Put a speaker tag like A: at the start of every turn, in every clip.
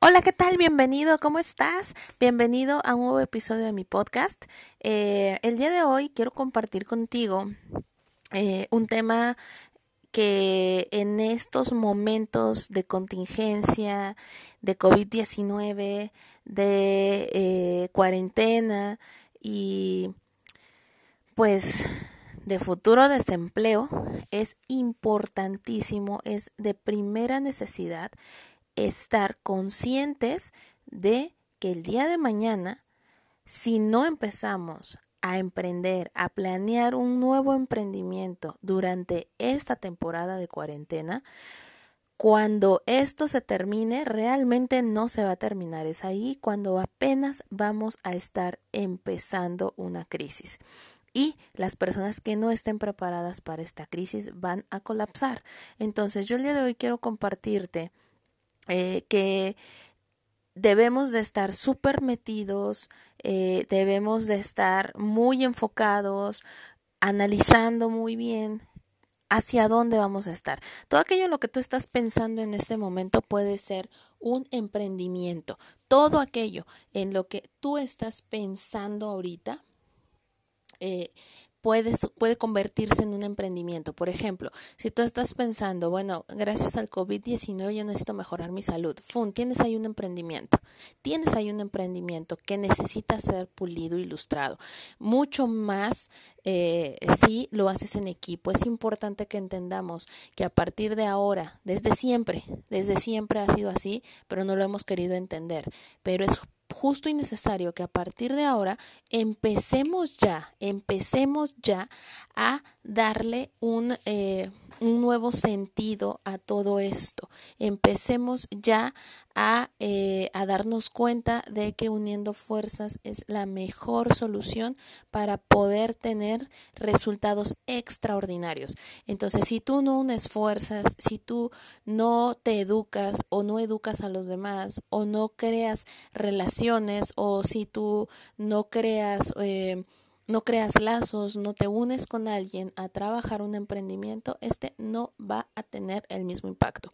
A: Hola, ¿qué tal? Bienvenido, ¿cómo estás? Bienvenido a un nuevo episodio de mi podcast. Eh, el día de hoy quiero compartir contigo eh, un tema que en estos momentos de contingencia, de COVID-19, de eh, cuarentena y pues de futuro desempleo es importantísimo, es de primera necesidad estar conscientes de que el día de mañana, si no empezamos a emprender, a planear un nuevo emprendimiento durante esta temporada de cuarentena, cuando esto se termine, realmente no se va a terminar. Es ahí cuando apenas vamos a estar empezando una crisis. Y las personas que no estén preparadas para esta crisis van a colapsar. Entonces yo el día de hoy quiero compartirte eh, que debemos de estar súper metidos, eh, debemos de estar muy enfocados, analizando muy bien hacia dónde vamos a estar. Todo aquello en lo que tú estás pensando en este momento puede ser un emprendimiento. Todo aquello en lo que tú estás pensando ahorita eh, puede, convertirse en un emprendimiento. Por ejemplo, si tú estás pensando, bueno, gracias al COVID-19 yo necesito mejorar mi salud, ¡fum! Tienes ahí un emprendimiento. Tienes ahí un emprendimiento que necesita ser pulido, ilustrado. Mucho más eh, si lo haces en equipo. Es importante que entendamos que a partir de ahora, desde siempre, desde siempre ha sido así, pero no lo hemos querido entender. Pero es justo y necesario que a partir de ahora empecemos ya, empecemos ya a darle un, eh, un nuevo sentido a todo esto. Empecemos ya a, eh, a, darnos cuenta de que uniendo fuerzas es la mejor solución para poder tener resultados extraordinarios. Entonces, si tú no unes fuerzas, si tú no te educas o no educas a los demás o no creas relaciones o si tú no creas... Eh, no creas lazos, no te unes con alguien a trabajar un emprendimiento, este no va a tener el mismo impacto.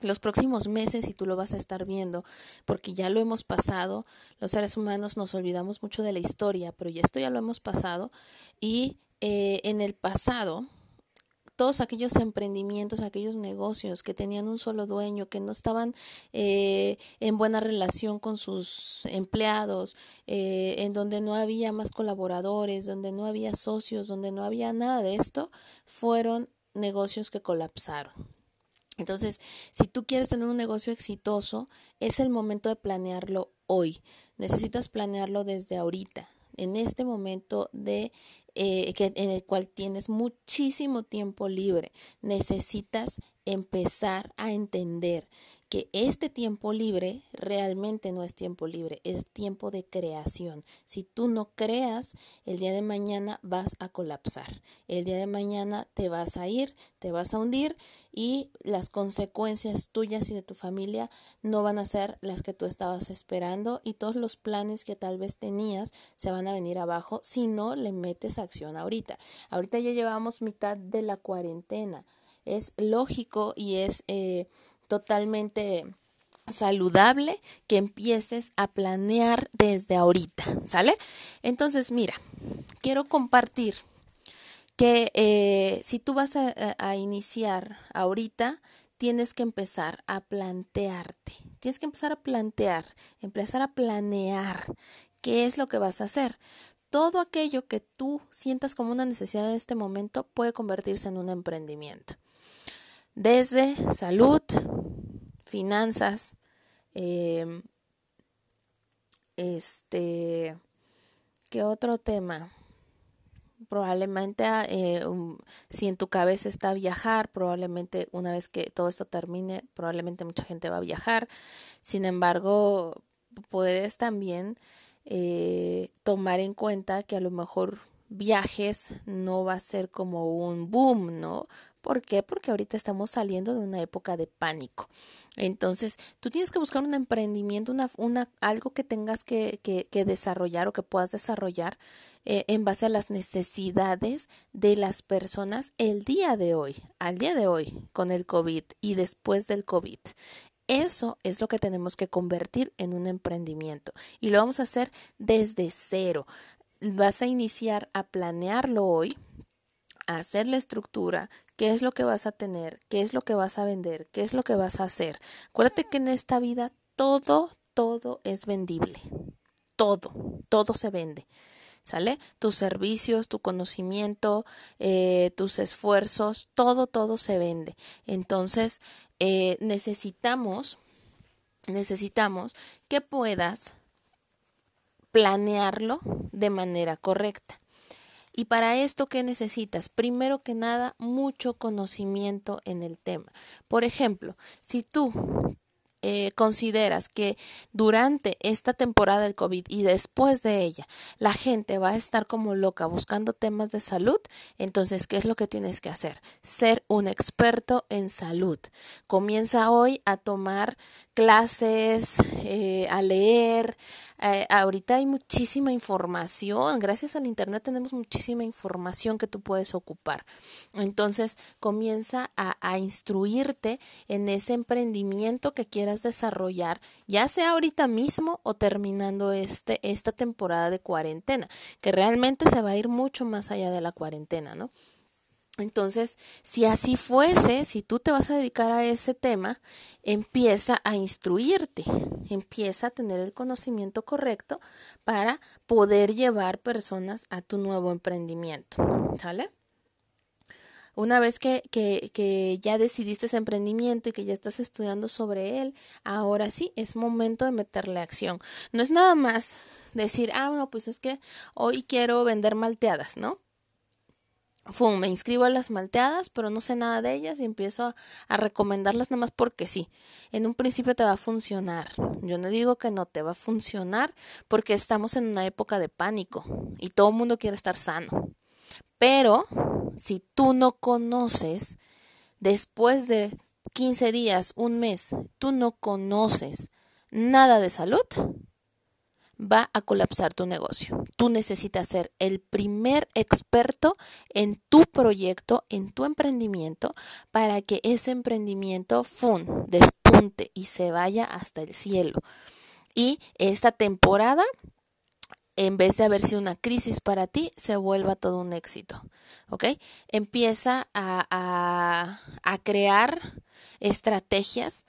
A: Los próximos meses, y tú lo vas a estar viendo, porque ya lo hemos pasado, los seres humanos nos olvidamos mucho de la historia, pero ya esto ya lo hemos pasado, y eh, en el pasado, todos aquellos emprendimientos, aquellos negocios que tenían un solo dueño, que no estaban eh, en buena relación con sus empleados, eh, en donde no había más colaboradores, donde no había socios, donde no había nada de esto, fueron negocios que colapsaron. Entonces, si tú quieres tener un negocio exitoso, es el momento de planearlo hoy. Necesitas planearlo desde ahorita en este momento de eh, que, en el cual tienes muchísimo tiempo libre, necesitas empezar a entender que este tiempo libre realmente no es tiempo libre, es tiempo de creación. Si tú no creas, el día de mañana vas a colapsar. El día de mañana te vas a ir, te vas a hundir y las consecuencias tuyas y de tu familia no van a ser las que tú estabas esperando y todos los planes que tal vez tenías se van a venir abajo si no le metes acción ahorita. Ahorita ya llevamos mitad de la cuarentena. Es lógico y es... Eh, totalmente saludable que empieces a planear desde ahorita, ¿sale? Entonces, mira, quiero compartir que eh, si tú vas a, a iniciar ahorita, tienes que empezar a plantearte, tienes que empezar a plantear, empezar a planear qué es lo que vas a hacer. Todo aquello que tú sientas como una necesidad en este momento puede convertirse en un emprendimiento desde salud, finanzas, em, este, ¿qué otro tema? Probablemente eh, si en tu cabeza está viajar, probablemente una vez que todo esto termine, probablemente mucha gente va a viajar. Sin embargo, puedes también eh, tomar en cuenta que a lo mejor viajes no va a ser como un boom, ¿no? ¿Por qué? Porque ahorita estamos saliendo de una época de pánico. Entonces, tú tienes que buscar un emprendimiento, una, una, algo que tengas que, que, que desarrollar o que puedas desarrollar eh, en base a las necesidades de las personas el día de hoy, al día de hoy, con el COVID y después del COVID. Eso es lo que tenemos que convertir en un emprendimiento y lo vamos a hacer desde cero. Vas a iniciar a planearlo hoy, a hacer la estructura, qué es lo que vas a tener, qué es lo que vas a vender, qué es lo que vas a hacer. Acuérdate que en esta vida todo, todo es vendible. Todo, todo se vende. ¿Sale? Tus servicios, tu conocimiento, eh, tus esfuerzos, todo, todo se vende. Entonces, eh, necesitamos, necesitamos que puedas planearlo de manera correcta. Y para esto, ¿qué necesitas? Primero que nada, mucho conocimiento en el tema. Por ejemplo, si tú eh, consideras que durante esta temporada del COVID y después de ella la gente va a estar como loca buscando temas de salud, entonces, ¿qué es lo que tienes que hacer? Ser un experto en salud. Comienza hoy a tomar clases, eh, a leer. Eh, ahorita hay muchísima información. Gracias al Internet tenemos muchísima información que tú puedes ocupar. Entonces, comienza a, a instruirte en ese emprendimiento que quieras desarrollar, ya sea ahorita mismo o terminando este, esta temporada de cuarentena, que realmente se va a ir mucho más allá de la cuarentena, ¿no? Entonces, si así fuese, si tú te vas a dedicar a ese tema, empieza a instruirte, empieza a tener el conocimiento correcto para poder llevar personas a tu nuevo emprendimiento, ¿sale? Una vez que, que, ya decidiste ese emprendimiento y que ya estás estudiando sobre él, ahora sí es momento de meterle acción. No es nada más decir, ah, no, pues es que hoy quiero vender malteadas, ¿no? Fum, me inscribo a las malteadas, pero no sé nada de ellas y empiezo a, a, recomendarlas nada más porque sí. En un principio te va a funcionar. Yo no digo que no te va a funcionar porque estamos en una época de pánico y todo el mundo quiere estar sano. Pero si tú no conoces, después de 15 días, un mes, tú no conoces nada de salud, va a colapsar tu negocio. Tú necesitas ser el primer experto en tu proyecto, en tu emprendimiento, para que ese emprendimiento fun, despunte y se vaya hasta el cielo. Y esta temporada en vez de haber sido una crisis para ti, se vuelva todo un éxito. ¿Ok? Empieza a, a, a crear estrategias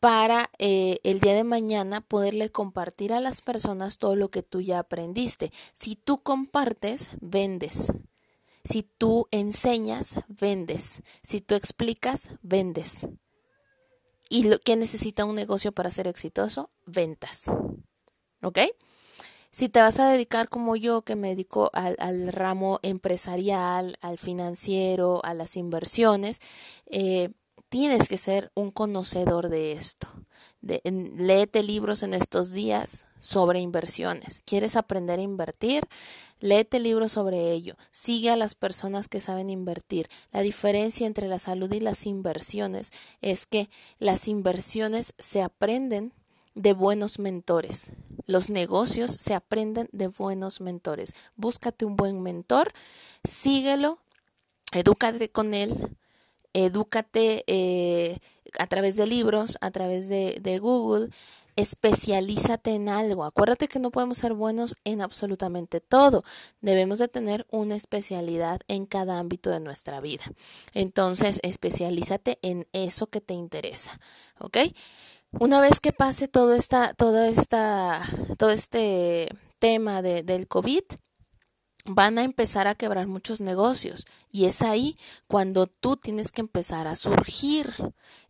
A: para eh, el día de mañana poderle compartir a las personas todo lo que tú ya aprendiste. Si tú compartes, vendes. Si tú enseñas, vendes. Si tú explicas, vendes. ¿Y lo que necesita un negocio para ser exitoso? Ventas. ¿Ok? Si te vas a dedicar como yo, que me dedico al, ramo empresarial, al financiero, a las inversiones, eh, tienes que ser un conocedor de esto. De, léete libros en estos días sobre inversiones. ¿Quieres aprender a invertir? Léete libros sobre ello. Sigue a las personas que saben invertir. La diferencia entre la salud y las inversiones es que las inversiones se aprenden de buenos mentores. Los negocios se aprenden de buenos mentores. Búscate un buen mentor, síguelo, edúcate con él, edúcate eh, a través de libros, a través de, de Google, especialízate en algo. Acuérdate que no podemos ser buenos en absolutamente todo. Debemos de tener una especialidad en cada ámbito de nuestra vida. Entonces, especialízate en eso que te interesa. ¿Ok? Una vez que pase todo esta, toda esta, todo este tema de, del COVID, van a empezar a quebrar muchos negocios y es ahí cuando tú tienes que empezar a surgir,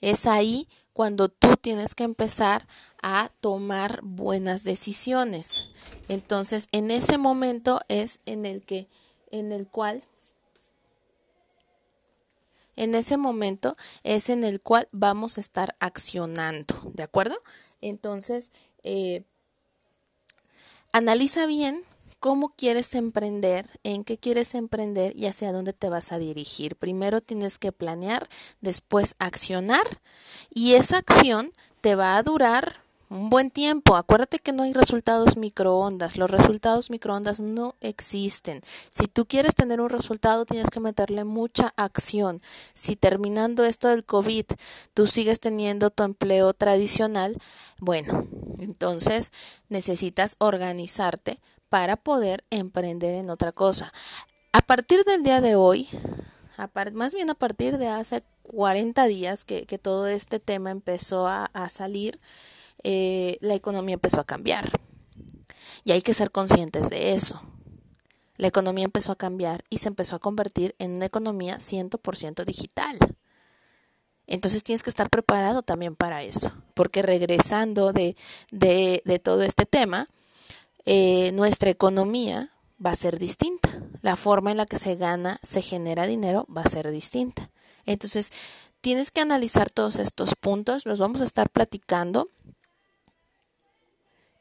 A: es ahí cuando tú tienes que empezar a tomar buenas decisiones. Entonces, en ese momento es en el que en el cual en ese momento es en el cual vamos a estar accionando, ¿de acuerdo? Entonces, eh, analiza bien cómo quieres emprender, en qué quieres emprender y hacia dónde te vas a dirigir. Primero tienes que planear, después accionar y esa acción te va a durar un buen tiempo. Acuérdate que no hay resultados microondas. Los resultados microondas no existen. Si tú quieres tener un resultado, tienes que meterle mucha acción. Si terminando esto del COVID, tú sigues teniendo tu empleo tradicional, bueno, entonces necesitas organizarte para poder emprender en otra cosa. A partir del día de hoy, más bien a partir de hace 40 días que, todo este tema empezó a salir, eh, la economía empezó a cambiar. Y hay que ser conscientes de eso. La economía empezó a cambiar y se empezó a convertir en una economía 100% digital. Entonces tienes que estar preparado también para eso, porque regresando de, de, todo este tema, eh, nuestra economía va a ser distinta. La forma en la que se gana, se genera dinero va a ser distinta. Entonces, tienes que analizar todos estos puntos, los vamos a estar platicando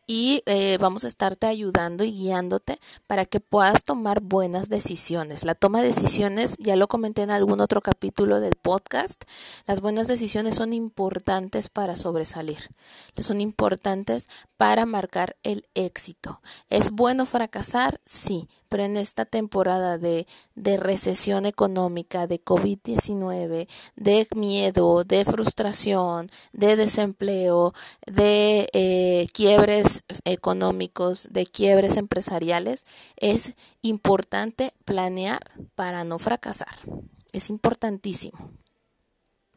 A: y eh, vamos a estarte ayudando y guiándote para que puedas tomar buenas decisiones. La toma de decisiones, ya lo comenté en algún otro capítulo del podcast, las buenas decisiones son importantes para sobresalir, son importantes para marcar el éxito. ¿Es bueno fracasar? Sí, pero en esta temporada de, de recesión económica, de COVID-19, de miedo, de frustración, de desempleo, de eh, económicos, de quiebres empresariales, es importante planear para no fracasar. Es importantísimo.